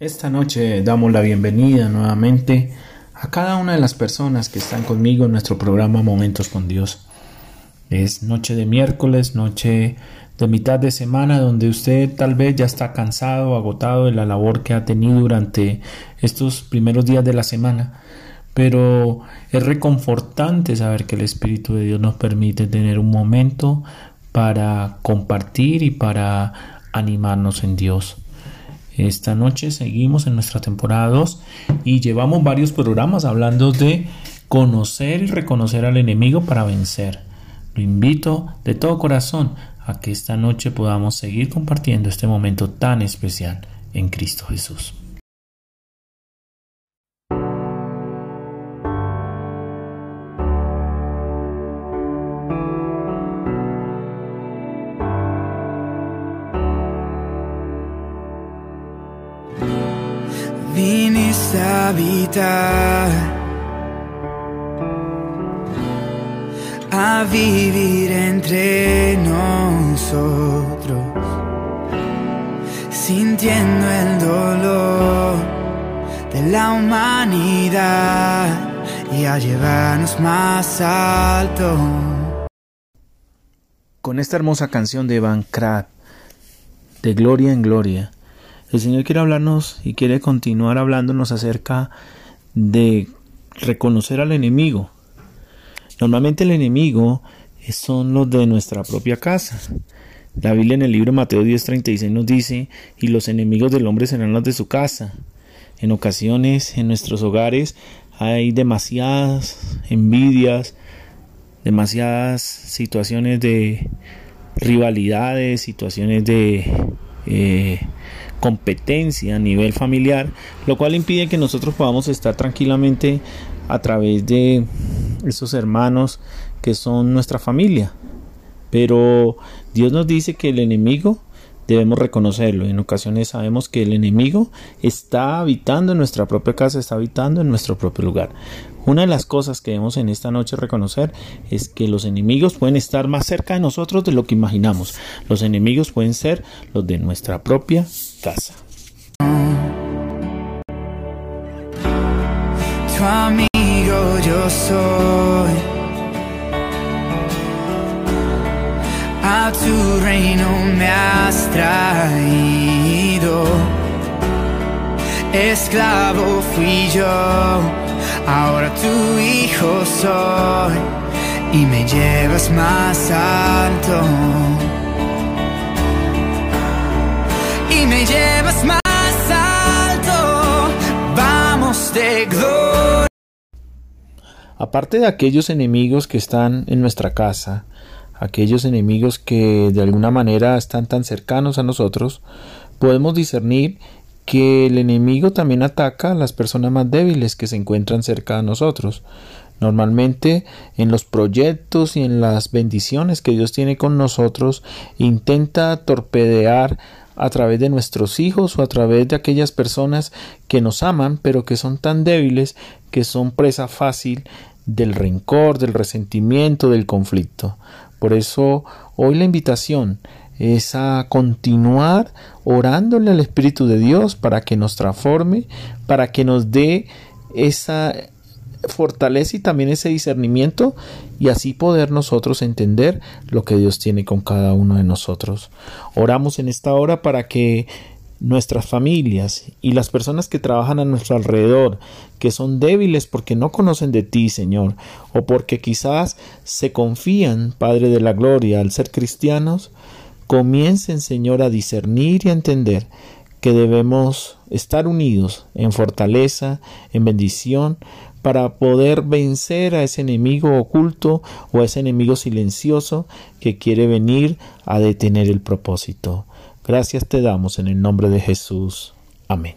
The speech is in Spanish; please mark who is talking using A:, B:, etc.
A: Esta noche damos la bienvenida nuevamente a cada una de las personas que están conmigo en nuestro programa Momentos con Dios. Es noche de miércoles, noche de mitad de semana donde usted tal vez ya está cansado, agotado de la labor que ha tenido durante estos primeros días de la semana. Pero es reconfortante saber que el Espíritu de Dios nos permite tener un momento para compartir y para animarnos en Dios. Esta noche seguimos en nuestra temporada 2 y llevamos varios programas hablando de conocer y reconocer al enemigo para vencer. Lo invito de todo corazón a que esta noche podamos seguir compartiendo este momento tan especial en Cristo Jesús.
B: Viniste a habitar, a vivir entre nosotros, sintiendo el dolor de la humanidad y a llevarnos más alto.
A: Con esta hermosa canción de Van Krat, de Gloria en Gloria, el Señor quiere hablarnos y quiere continuar hablándonos acerca de reconocer al enemigo. Normalmente el enemigo son los de nuestra propia casa. La Biblia en el libro Mateo 10:36 nos dice, y los enemigos del hombre serán los de su casa. En ocasiones en nuestros hogares hay demasiadas envidias, demasiadas situaciones de rivalidades, situaciones de eh, competencia a nivel familiar, lo cual impide que nosotros podamos estar tranquilamente a través de esos hermanos que son nuestra familia. Pero Dios nos dice que el enemigo debemos reconocerlo. En ocasiones sabemos que el enemigo está habitando en nuestra propia casa, está habitando en nuestro propio lugar. Una de las cosas que debemos en esta noche reconocer es que los enemigos pueden estar más cerca de nosotros de lo que imaginamos. Los enemigos pueden ser los de nuestra propia casa.
B: Tu amigo yo soy. Tu reino me has traído. Esclavo fui yo ahora tu hijo soy y me llevas más alto. Y me llevas más alto, vamos de gloria.
A: Aparte de aquellos enemigos que están en nuestra casa, aquellos enemigos que de alguna manera están tan cercanos a nosotros, podemos discernir que el enemigo también ataca a las personas más débiles que se encuentran cerca de nosotros. Normalmente en los proyectos y en las bendiciones que Dios tiene con nosotros intenta torpedear a través de nuestros hijos o a través de aquellas personas que nos aman pero que son tan débiles que son presa fácil del rencor, del resentimiento, del conflicto. Por eso hoy la invitación es a continuar orándole al Espíritu de Dios para que nos transforme, para que nos dé esa fortaleza y también ese discernimiento y así poder nosotros entender lo que Dios tiene con cada uno de nosotros. Oramos en esta hora para que nuestras familias y las personas que trabajan a nuestro alrededor, que son débiles porque no conocen de ti, Señor, o porque quizás se confían, Padre de la Gloria, al ser cristianos, comiencen, Señor, a discernir y a entender que debemos estar unidos en fortaleza, en bendición, para poder vencer a ese enemigo oculto o a ese enemigo silencioso que quiere venir a detener el propósito. Gracias te damos en el nombre de Jesús. Amén.